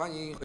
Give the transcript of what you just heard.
欢迎。